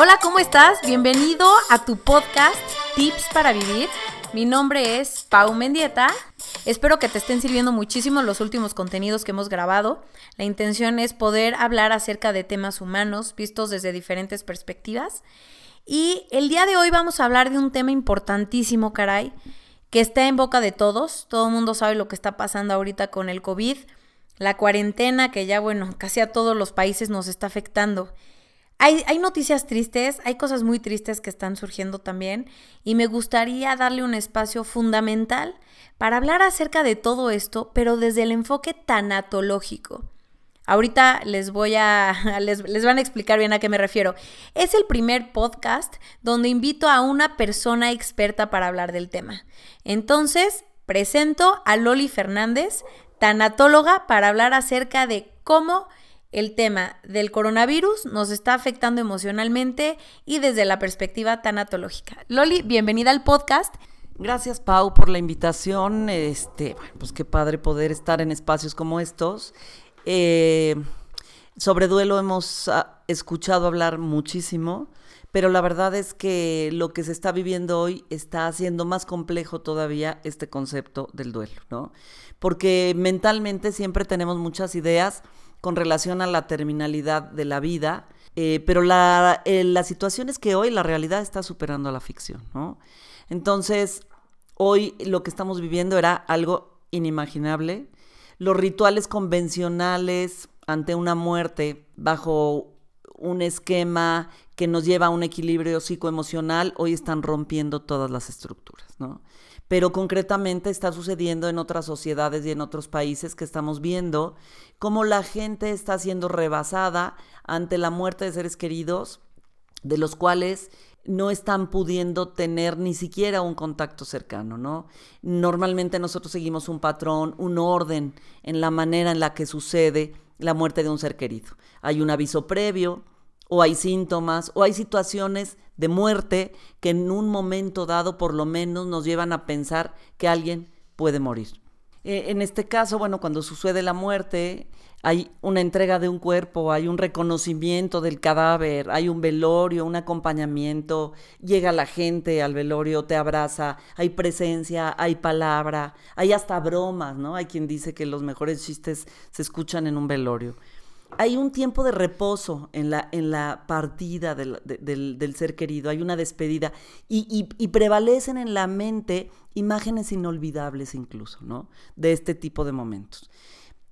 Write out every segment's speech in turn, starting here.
Hola, ¿cómo estás? Bienvenido a tu podcast Tips para Vivir. Mi nombre es Pau Mendieta. Espero que te estén sirviendo muchísimo los últimos contenidos que hemos grabado. La intención es poder hablar acerca de temas humanos vistos desde diferentes perspectivas. Y el día de hoy vamos a hablar de un tema importantísimo, caray, que está en boca de todos. Todo mundo sabe lo que está pasando ahorita con el COVID, la cuarentena que ya, bueno, casi a todos los países nos está afectando. Hay, noticias tristes, hay cosas muy tristes que están surgiendo también y me gustaría darle un espacio fundamental para hablar acerca de todo esto, pero desde el enfoque tanatológico. Ahorita les voy a, les, van a explicar bien a qué me refiero. Es el primer podcast donde invito a una persona experta para hablar del tema. Entonces, presento a Loli Fernández, tanatóloga, para hablar acerca de cómo el tema del coronavirus nos está afectando emocionalmente y desde la perspectiva tanatológica. Loli, bienvenida al podcast. Gracias, Pau, por la invitación. Este, pues qué padre poder estar en espacios como estos. Eh, sobre duelo hemos ah, escuchado hablar muchísimo, pero la verdad es que lo que se está viviendo hoy está haciendo más complejo todavía este concepto del duelo, ¿no? Porque mentalmente siempre tenemos muchas ideas con relación a la terminalidad de la vida, eh, pero la, eh, la situación es que hoy la realidad está superando a la ficción, ¿no? Entonces, hoy lo que estamos viviendo era algo inimaginable. Los rituales convencionales ante una muerte bajo un esquema que nos lleva a un equilibrio psicoemocional, hoy están rompiendo todas las estructuras, ¿no? Pero concretamente está sucediendo en otras sociedades y en otros países que estamos viendo cómo la gente está siendo rebasada ante la muerte de seres queridos, de los cuales no están pudiendo tener ni siquiera un contacto cercano, ¿no? Normalmente nosotros seguimos un patrón, un orden en la manera en la que sucede la muerte de un ser querido. Hay un aviso previo, o hay síntomas, o hay situaciones de muerte que en un momento dado por lo menos nos llevan a pensar que alguien puede morir. E, en este caso, bueno, cuando sucede la muerte, hay una entrega de un cuerpo, hay un reconocimiento del cadáver, hay un velorio, un acompañamiento, llega la gente al velorio, te abraza, hay presencia, hay palabra, hay hasta bromas, ¿no? Hay quien dice que los mejores chistes se escuchan en un velorio hay un tiempo de reposo en la, en la partida del, del, ser querido, hay una despedida y, y, prevalecen en la mente imágenes inolvidables incluso, ¿no? De este tipo de momentos.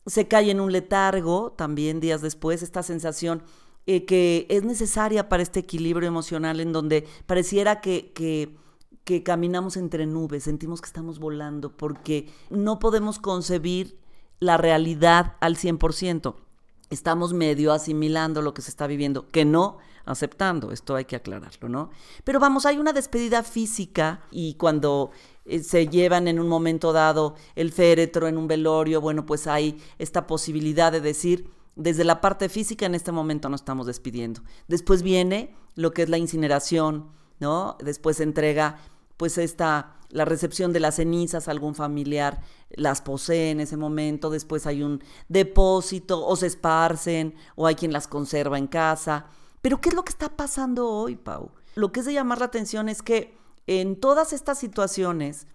Se cae en un letargo también días después, esta sensación eh, que es necesaria para este equilibrio emocional en donde pareciera que, que, que caminamos entre nubes, sentimos que estamos volando porque no podemos concebir la realidad al 100% estamos medio asimilando lo que se está viviendo, que no aceptando, esto hay que aclararlo, ¿no? Pero vamos, hay una despedida física y cuando eh, se llevan en un momento dado el féretro en un velorio, bueno, pues hay esta posibilidad de decir, desde la parte física en este momento nos estamos despidiendo. Después viene lo que es la incineración, ¿no? Después se entrega pues esta la recepción de las cenizas, algún familiar las posee en ese momento, después hay un depósito o se esparcen o hay quien las conserva en casa. Pero ¿qué es lo que está pasando hoy, Pau? Lo que es de llamar la atención es que en todas estas situaciones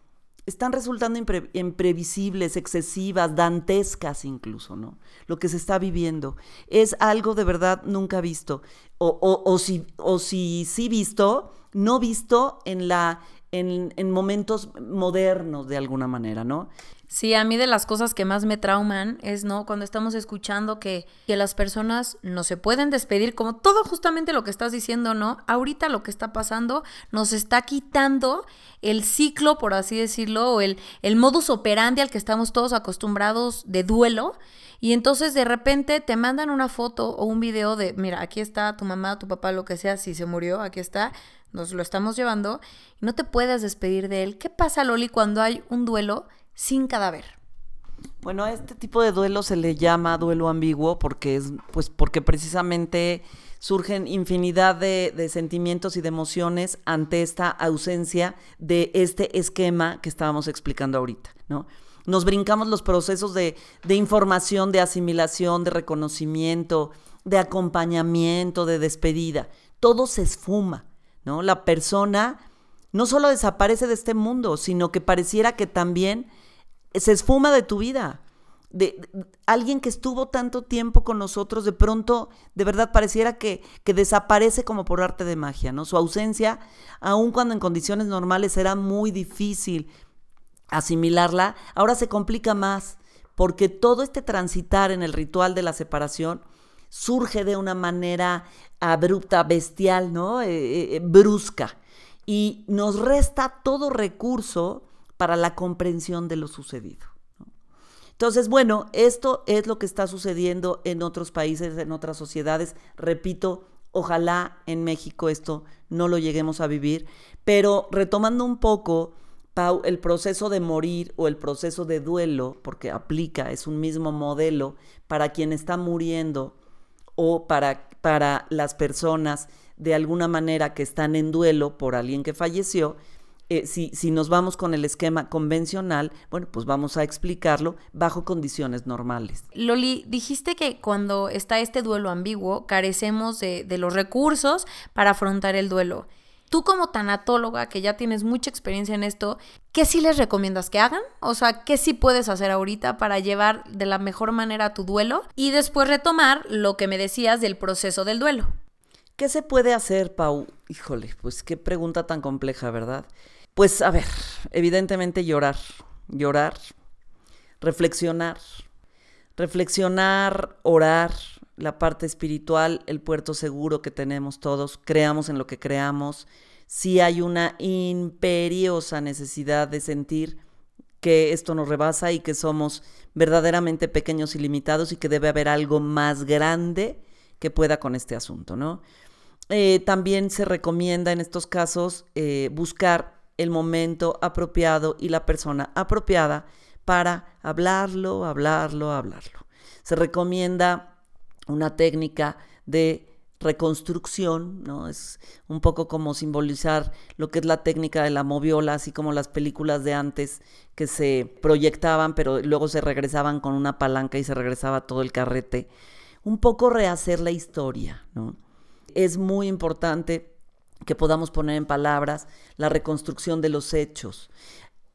están resultando imprevisibles, excesivas, dantescas incluso, ¿no? Lo que se está viviendo es algo de verdad nunca visto. O, o, o si, o si sí visto, no visto en la en, momentos modernos de alguna manera, ¿no? Sí, a mí de las cosas que más me trauman es, ¿no? Cuando estamos escuchando que, que, las personas no se pueden despedir, como todo justamente lo que estás diciendo, ¿no? Ahorita lo que está pasando nos está quitando el ciclo, por así decirlo, o el, el modus operandi al que estamos todos acostumbrados de duelo. Y entonces de repente te mandan una foto o un video de, mira, aquí está tu mamá, tu papá, lo que sea, si se murió, aquí está nos lo estamos llevando, y no te puedes despedir de él. ¿Qué pasa, Loli, cuando hay un duelo sin cadáver? Bueno, a este tipo de duelo se le llama duelo ambiguo porque es, pues, porque precisamente surgen infinidad de, de, sentimientos y de emociones ante esta ausencia de este esquema que estábamos explicando ahorita, ¿no? Nos brincamos los procesos de, de información, de asimilación, de reconocimiento, de acompañamiento, de despedida. Todo se esfuma, ¿no? La persona no solo desaparece de este mundo, sino que pareciera que también se esfuma de tu vida. De, alguien que estuvo tanto tiempo con nosotros, de pronto, de verdad, pareciera que, que, desaparece como por arte de magia, ¿no? Su ausencia, aun cuando en condiciones normales era muy difícil asimilarla, ahora se complica más, porque todo este transitar en el ritual de la separación surge de una manera abrupta, bestial, ¿no? Eh, eh, eh, brusca. Y nos resta todo recurso para la comprensión de lo sucedido. Entonces, bueno, esto es lo que está sucediendo en otros países, en otras sociedades. Repito, ojalá en México esto no lo lleguemos a vivir. Pero retomando un poco, Pau, el proceso de morir o el proceso de duelo, porque aplica, es un mismo modelo para quien está muriendo o para, para las personas de alguna manera que están en duelo por alguien que falleció, eh, si, si, nos vamos con el esquema convencional, bueno, pues vamos a explicarlo bajo condiciones normales. Loli, dijiste que cuando está este duelo ambiguo, carecemos de, de los recursos para afrontar el duelo. Tú como tanatóloga, que ya tienes mucha experiencia en esto, ¿qué sí les recomiendas que hagan? O sea, ¿qué sí puedes hacer ahorita para llevar de la mejor manera tu duelo? Y después retomar lo que me decías del proceso del duelo. ¿Qué se puede hacer, Pau? Híjole, pues qué pregunta tan compleja, ¿verdad? Pues a ver, evidentemente llorar, llorar, reflexionar, reflexionar, orar, la parte espiritual, el puerto seguro que tenemos todos, creamos en lo que creamos, si hay una imperiosa necesidad de sentir que esto nos rebasa y que somos verdaderamente pequeños y limitados y que debe haber algo más grande que pueda con este asunto, ¿no? Eh, también se recomienda en estos casos eh, buscar el momento apropiado y la persona apropiada para hablarlo, hablarlo, hablarlo. Se recomienda una técnica de reconstrucción, ¿no? Es un poco como simbolizar lo que es la técnica de la moviola, así como las películas de antes que se proyectaban, pero luego se regresaban con una palanca y se regresaba todo el carrete. Un poco rehacer la historia, ¿no? Es muy importante que podamos poner en palabras la reconstrucción de los hechos.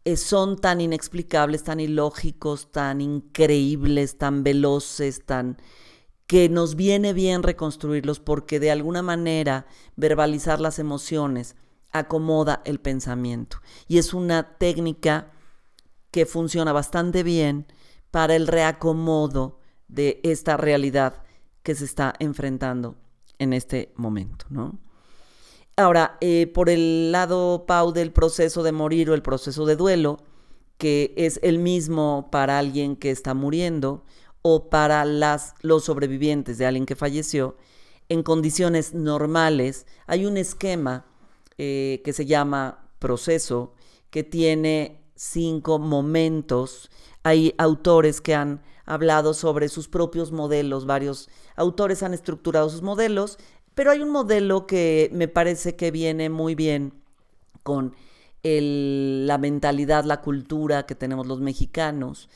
Eh, son tan inexplicables, tan ilógicos, tan increíbles, tan veloces, tan que nos viene bien reconstruirlos porque de alguna manera verbalizar las emociones acomoda el pensamiento. Y es una técnica que funciona bastante bien para el reacomodo de esta realidad que se está enfrentando en este momento, ¿no? Ahora, eh, por el lado, Pau, del proceso de morir o el proceso de duelo, que es el mismo para alguien que está muriendo, o para los sobrevivientes de alguien que falleció, en condiciones normales, hay un esquema eh, que se llama proceso, que tiene cinco momentos. Hay autores que han hablado sobre sus propios modelos, varios autores han estructurado sus modelos, pero hay un modelo que me parece que viene muy bien con la mentalidad, la cultura que tenemos los mexicanos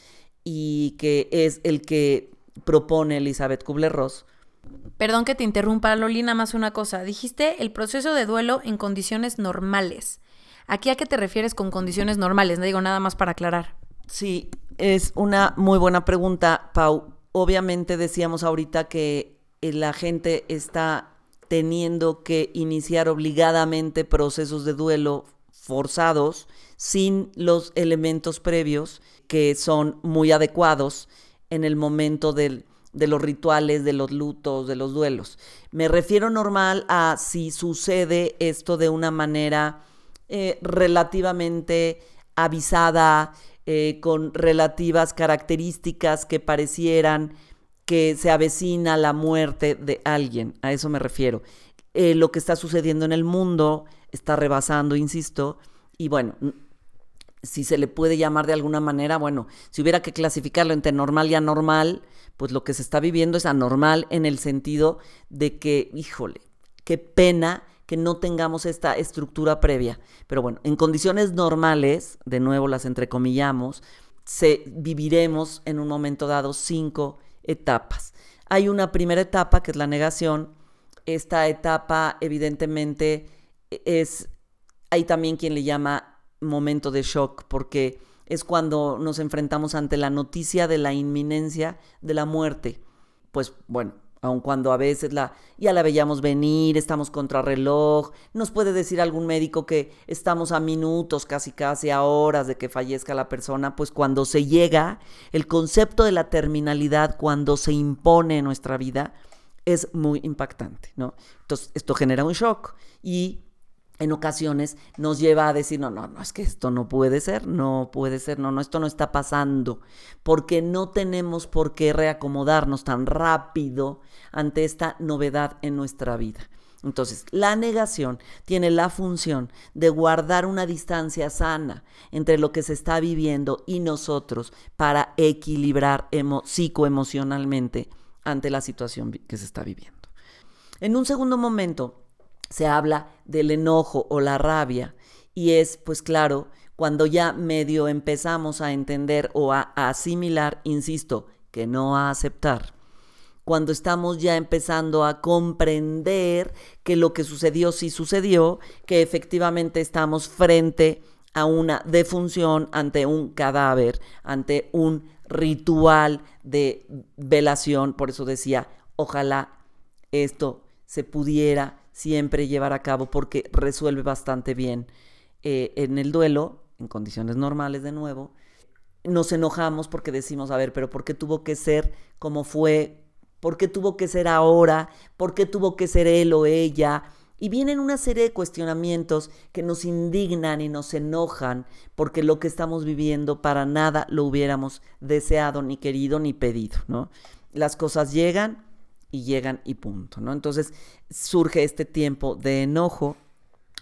y que es el que propone Elizabeth Kubler-Ross. Perdón que te interrumpa, Lolina, más una cosa. Dijiste el proceso de duelo en condiciones normales. ¿Aquí a qué te refieres con condiciones normales? No digo nada más para aclarar. Sí, es una muy buena pregunta, Pau. Obviamente decíamos ahorita que eh, la gente está teniendo que iniciar obligadamente procesos de duelo forzados sin los elementos previos que son muy adecuados en el momento de los rituales, de los lutos, de los duelos. Me refiero normal a si sucede esto de una manera eh, relativamente avisada, eh, con relativas características que parecieran que se avecina la muerte de alguien. A eso me refiero. Eh, lo que está sucediendo en el mundo está rebasando, insisto, y bueno, si se le puede llamar de alguna manera, bueno, si hubiera que clasificarlo entre normal y anormal, pues lo que se está viviendo es anormal en el sentido de que, híjole, qué pena que no tengamos esta estructura previa. Pero bueno, en condiciones normales, de nuevo las entrecomillamos, se, viviremos en un momento dado cinco etapas. Hay una primera etapa que es la negación. Esta etapa evidentemente es, hay también quien le llama momento de shock porque es cuando nos enfrentamos ante la noticia de la inminencia de la muerte. Pues bueno, aun cuando a veces la, ya la veíamos venir, estamos contra reloj, nos puede decir algún médico que estamos a minutos, casi casi a horas de que fallezca la persona, pues cuando se llega, el concepto de la terminalidad, cuando se impone en nuestra vida, es muy impactante, ¿no? Entonces, esto genera un shock y en ocasiones nos lleva a decir, no, no, no, es que esto no puede ser, no puede ser, no, no, esto no está pasando, porque no tenemos por qué reacomodarnos tan rápido ante esta novedad en nuestra vida. Entonces, la negación tiene la función de guardar una distancia sana entre lo que se está viviendo y nosotros para equilibrar psicoemocionalmente ante la situación que se está viviendo. En un segundo momento, se habla del enojo o la rabia y es, pues claro, cuando ya medio empezamos a entender o a, asimilar, insisto, que no a aceptar, cuando estamos ya empezando a comprender que lo que sucedió sí sucedió, que efectivamente estamos frente a una defunción, ante un cadáver, ante un ritual de velación, por eso decía, ojalá esto se pudiera siempre llevar a cabo porque resuelve bastante bien eh, en el duelo, en condiciones normales de nuevo. Nos enojamos porque decimos, a ver, pero ¿por qué tuvo que ser como fue? ¿Por qué tuvo que ser ahora? ¿Por qué tuvo que ser él o ella? Y vienen una serie de cuestionamientos que nos indignan y nos enojan porque lo que estamos viviendo para nada lo hubiéramos deseado, ni querido, ni pedido, ¿no? Las cosas llegan y llegan y punto, ¿no? Entonces surge este tiempo de enojo.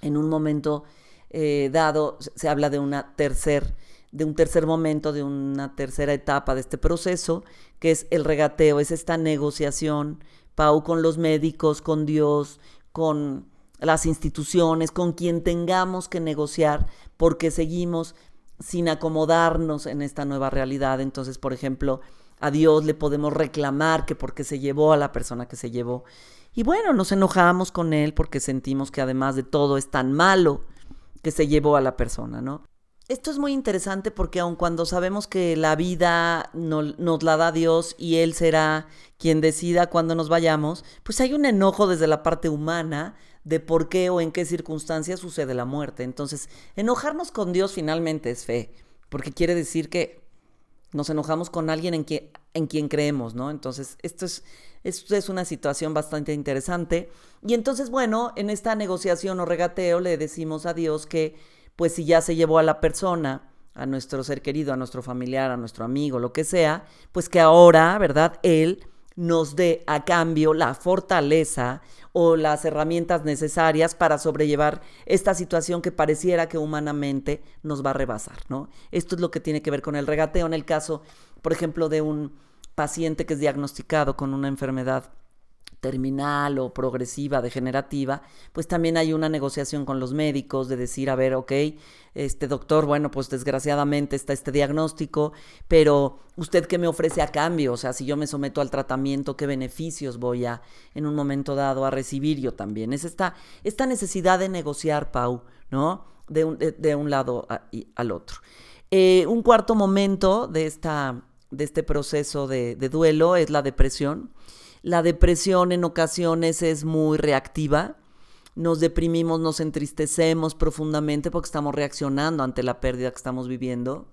En un momento eh, dado se habla de una tercer, de un tercer momento, de una tercera etapa de este proceso, que es el regateo, es esta negociación, Pau, con los médicos, con Dios, con las instituciones, con quien tengamos que negociar, porque seguimos sin acomodarnos en esta nueva realidad. Entonces, por ejemplo, a Dios le podemos reclamar que porque se llevó a la persona que se llevó. Y bueno, nos enojamos con Él porque sentimos que además de todo es tan malo que se llevó a la persona, ¿no? Esto es muy interesante porque aun cuando sabemos que la vida nos la da Dios y Él será quien decida cuando nos vayamos, pues hay un enojo desde la parte humana de por qué o en qué circunstancias sucede la muerte. Entonces, enojarnos con Dios finalmente es fe, porque quiere decir que nos enojamos con alguien en quien, en quien creemos, ¿no? Entonces, esto es, esto es una situación bastante interesante. Y entonces, bueno, en esta negociación o regateo le decimos a Dios que, pues si ya se llevó a la persona, a nuestro ser querido, a nuestro familiar, a nuestro amigo, lo que sea, pues que ahora, ¿verdad? Él nos dé a cambio la fortaleza o las herramientas necesarias para sobrellevar esta situación que pareciera que humanamente nos va a rebasar, ¿no? Esto es lo que tiene que ver con el regateo en el caso, por ejemplo, de un paciente que es diagnosticado con una enfermedad terminal o progresiva, degenerativa, pues también hay una negociación con los médicos de decir, a ver, ok, este doctor, bueno, pues desgraciadamente está este diagnóstico, pero usted qué me ofrece a cambio, o sea, si yo me someto al tratamiento, qué beneficios voy a en un momento dado a recibir yo también. Es esta, esta necesidad de negociar, Pau, ¿no? De un, de, un lado al otro. Eh, un cuarto momento de, esta, de este proceso de duelo es la depresión. La depresión en ocasiones es muy reactiva. Nos deprimimos, nos entristecemos profundamente porque estamos reaccionando ante la pérdida que estamos viviendo.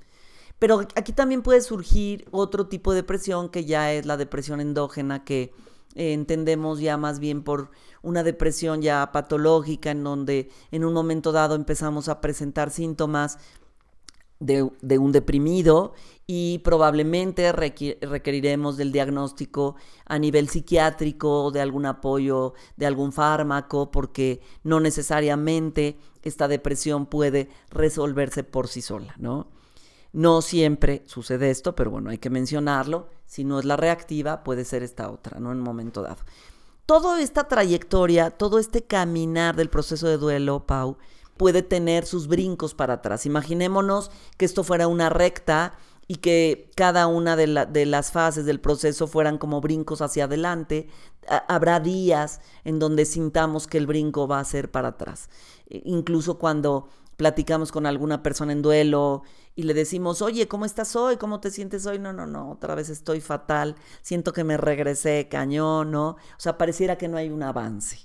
Pero aquí también puede surgir otro tipo de depresión que ya es la depresión endógena que eh, entendemos ya más bien por una depresión ya patológica en donde en un momento dado empezamos a presentar síntomas de, un deprimido y probablemente requeriremos del diagnóstico a nivel psiquiátrico, de algún apoyo, de algún fármaco, porque no necesariamente esta depresión puede resolverse por sí sola, ¿no? No siempre sucede esto, pero bueno, hay que mencionarlo. Si no es la reactiva, puede ser esta otra, ¿no? En un momento dado. Toda esta trayectoria, todo este caminar del proceso de duelo, Pau, puede tener sus brincos para atrás. Imaginémonos que esto fuera una recta y que cada una de, de, las fases del proceso fueran como brincos hacia adelante. habrá días en donde sintamos que el brinco va a ser para atrás. E, incluso cuando platicamos con alguna persona en duelo y le decimos, oye, ¿cómo estás hoy? ¿Cómo te sientes hoy? No, no, no, otra vez estoy fatal, siento que me regresé cañón, ¿no? O sea, pareciera que no hay un avance.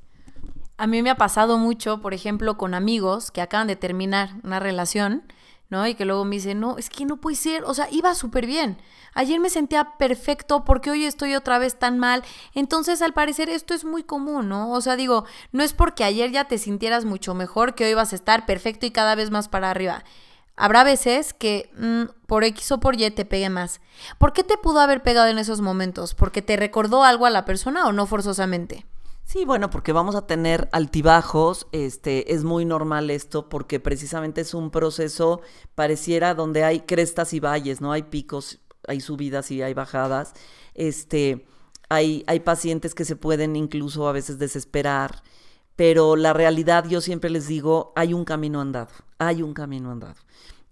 A mí me ha pasado mucho, por ejemplo, con amigos que acaban de terminar una relación, ¿no? Y que luego me dicen, no, es que no puede ser, o sea, iba súper bien. Ayer me sentía perfecto porque hoy estoy otra vez tan mal. Entonces, al parecer, esto es muy común, ¿no? O sea, digo, no es porque ayer ya te sintieras mucho mejor que hoy vas a estar perfecto y cada vez más para arriba. Habrá veces que mm, por X o por Y te pegue más. ¿Por qué te pudo haber pegado en esos momentos? ¿Porque te recordó algo a la persona o no forzosamente? Sí, bueno, porque vamos a tener altibajos, este, es muy normal esto porque precisamente es un proceso pareciera donde hay crestas y valles, ¿no? Hay picos, hay subidas y hay bajadas. Este, hay, hay pacientes que se pueden incluso a veces desesperar, pero la realidad, yo siempre les digo, hay un camino andado, hay un camino andado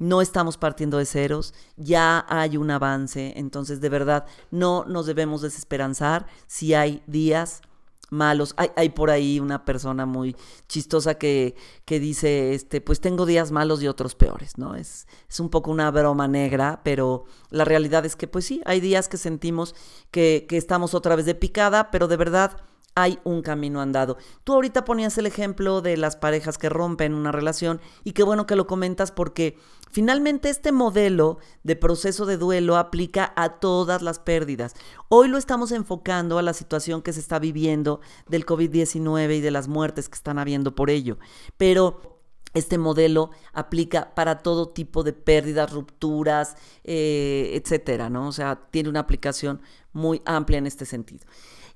no estamos partiendo de ceros, ya hay un avance, entonces de verdad no nos debemos desesperanzar si hay días malos. Hay, hay por ahí una persona muy chistosa que, que, dice, este, pues tengo días malos y otros peores, ¿no? Es, es un poco una broma negra, pero la realidad es que pues sí, hay días que sentimos que, que estamos otra vez de picada, pero de verdad hay un camino andado. Tú ahorita ponías el ejemplo de las parejas que rompen una relación y qué bueno que lo comentas porque finalmente este modelo de proceso de duelo aplica a todas las pérdidas. Hoy lo estamos enfocando a la situación que se está viviendo del COVID-19 y de las muertes que están habiendo por ello, pero este modelo aplica para todo tipo de pérdidas, rupturas, eh, etcétera, ¿no? O sea, tiene una aplicación muy amplia en este sentido.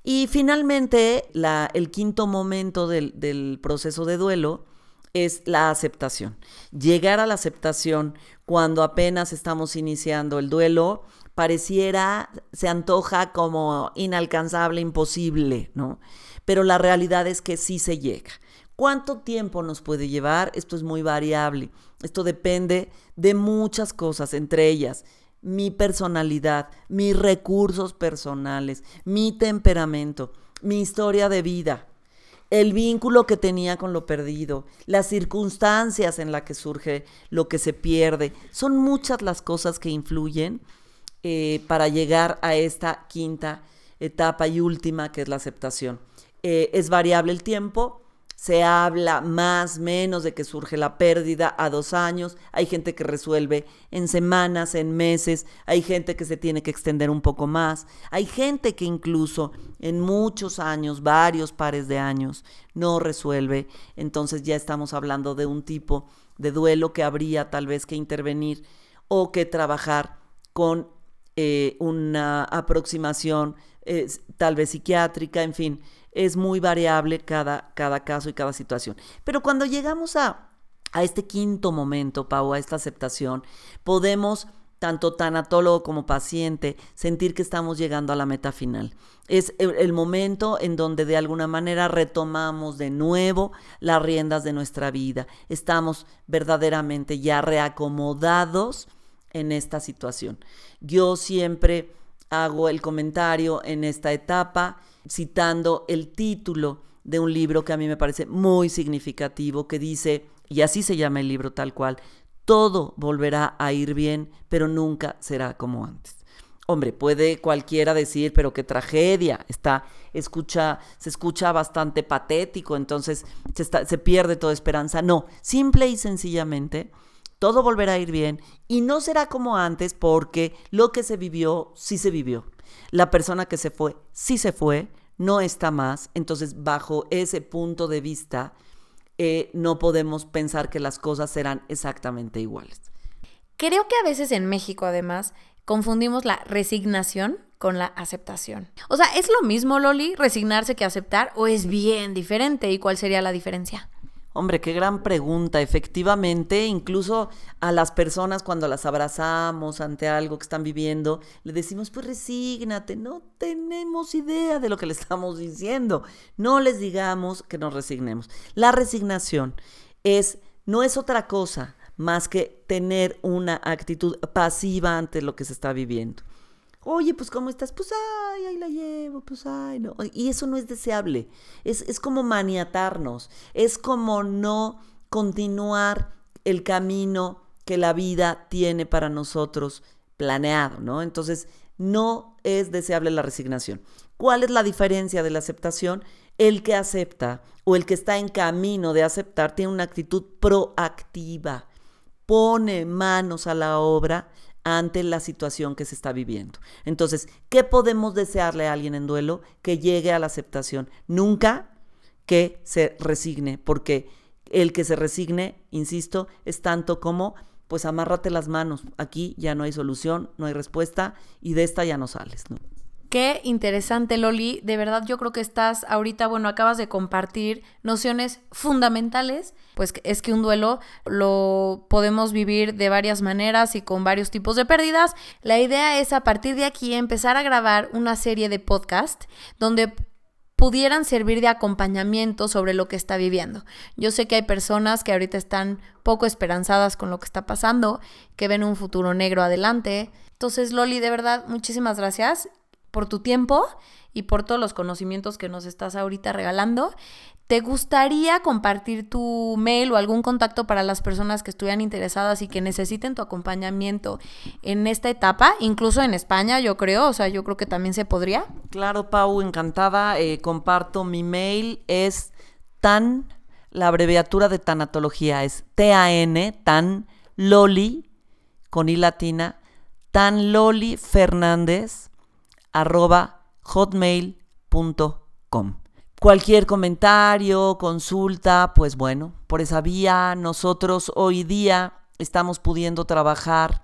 Y finalmente, el quinto momento del proceso de duelo es la aceptación. Llegar a la aceptación cuando apenas estamos iniciando el duelo pareciera, se antoja como inalcanzable, imposible, ¿no? Pero la realidad es que sí se llega. ¿Cuánto tiempo nos puede llevar? Esto es muy variable. Esto depende de muchas cosas, entre ellas mi personalidad, mis recursos personales, mi temperamento, mi historia de vida, el vínculo que tenía con lo perdido, las circunstancias en las que surge lo que se pierde. Son muchas las cosas que influyen eh, para llegar a esta quinta etapa y última que es la aceptación. Eh, es variable el tiempo, se habla más, menos de que surge la pérdida a dos años, hay gente que resuelve en semanas, en meses, hay gente que se tiene que extender un poco más, hay gente que incluso en muchos años, varios pares de años, no resuelve, entonces ya estamos hablando de un tipo de duelo que habría tal vez que intervenir o que trabajar con eh, una aproximación eh, tal vez psiquiátrica, en fin, es muy variable cada, cada caso y cada situación. Pero cuando llegamos a, a este quinto momento, Pau, a esta aceptación, podemos tanto tanatólogo como paciente, sentir que estamos llegando a la meta final. Es el, momento en donde de alguna manera retomamos de nuevo las riendas de nuestra vida. Estamos verdaderamente ya reacomodados en esta situación. Yo siempre hago el comentario en esta etapa citando el título de un libro que a mí me parece muy significativo, que dice, y así se llama el libro tal cual, todo volverá a ir bien, pero nunca será como antes. Hombre, puede cualquiera decir, pero qué tragedia, está, escucha, se escucha bastante patético, entonces se, se pierde toda esperanza. No, simple y sencillamente, todo volverá a ir bien y no será como antes porque lo que se vivió, sí se vivió. La persona que se fue, sí se fue, no está más. Entonces, bajo ese punto de vista, eh, no podemos pensar que las cosas serán exactamente iguales. Creo que a veces en México, además, confundimos la resignación con la aceptación. O sea, ¿es lo mismo, Loli, resignarse que aceptar o es bien diferente? ¿Y cuál sería la diferencia? Hombre, qué gran pregunta. Efectivamente, incluso a las personas cuando las abrazamos ante algo que están viviendo, le decimos, pues resígnate, no tenemos idea de lo que le estamos diciendo. No les digamos que nos resignemos. La resignación es, no es otra cosa más que tener una actitud pasiva ante lo que se está viviendo. Oye, pues ¿cómo estás? Pues ay, ahí la llevo, pues ay, no. Y eso no es deseable. Es, es como maniatarnos, es como no continuar el camino que la vida tiene para nosotros planeado, ¿no? Entonces, no es deseable la resignación. ¿Cuál es la diferencia de la aceptación? El que acepta o el que está en camino de aceptar tiene una actitud proactiva, pone manos a la obra ante la situación que se está viviendo. Entonces, ¿qué podemos desearle a alguien en duelo? Que llegue a la aceptación. Nunca que se resigne, porque el que se resigne, insisto, es tanto como pues amárrate las manos. Aquí ya no hay solución, no hay respuesta y de esta ya no sales, ¿no? Qué interesante, Loli. De verdad, yo creo que estás ahorita, bueno, acabas de compartir nociones fundamentales. Pues es que un duelo lo podemos vivir de varias maneras y con varios tipos de pérdidas. La idea es a partir de aquí empezar a grabar una serie de podcast donde pudieran servir de acompañamiento sobre lo que está viviendo. Yo sé que hay personas que ahorita están poco esperanzadas con lo que está pasando, que ven un futuro negro adelante. Entonces, Loli, de verdad, muchísimas gracias por tu tiempo y por todos los conocimientos que nos estás ahorita regalando. ¿Te gustaría compartir tu mail o algún contacto para las personas que estuvieran interesadas y que necesiten tu acompañamiento en esta etapa, incluso en España, yo creo? O sea, yo creo que también se podría. Claro, Pau, encantada. Eh, comparto mi mail. Es tan, la abreviatura de tanatología es T-A-N, tan loli, con i latina, tan loli fernández arroba hotmail.com. Cualquier comentario, consulta, pues bueno, por esa vía nosotros hoy día estamos pudiendo trabajar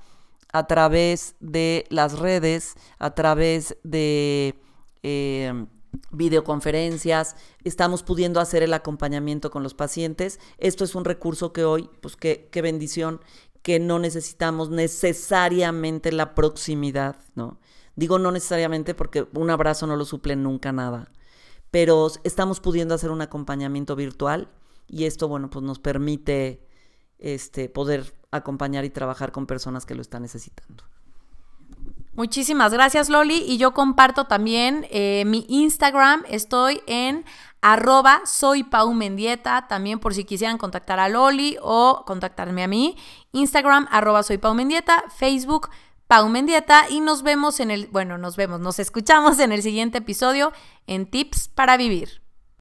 a través de las redes, a través de eh, videoconferencias, estamos pudiendo hacer el acompañamiento con los pacientes. Esto es un recurso que hoy, pues qué, qué bendición, que no necesitamos necesariamente la proximidad, ¿no? Digo no necesariamente porque un abrazo no lo suple nunca nada, pero estamos pudiendo hacer un acompañamiento virtual y esto, bueno, pues nos permite este, poder acompañar y trabajar con personas que lo están necesitando. Muchísimas gracias, Loli. Y yo comparto también eh, mi Instagram. Estoy en arroba soy también por si quisieran contactar a Loli o contactarme a mí. Instagram arroba soy Facebook Pau Mendieta y nos vemos en el, bueno, nos vemos, nos escuchamos en el siguiente episodio en Tips para Vivir.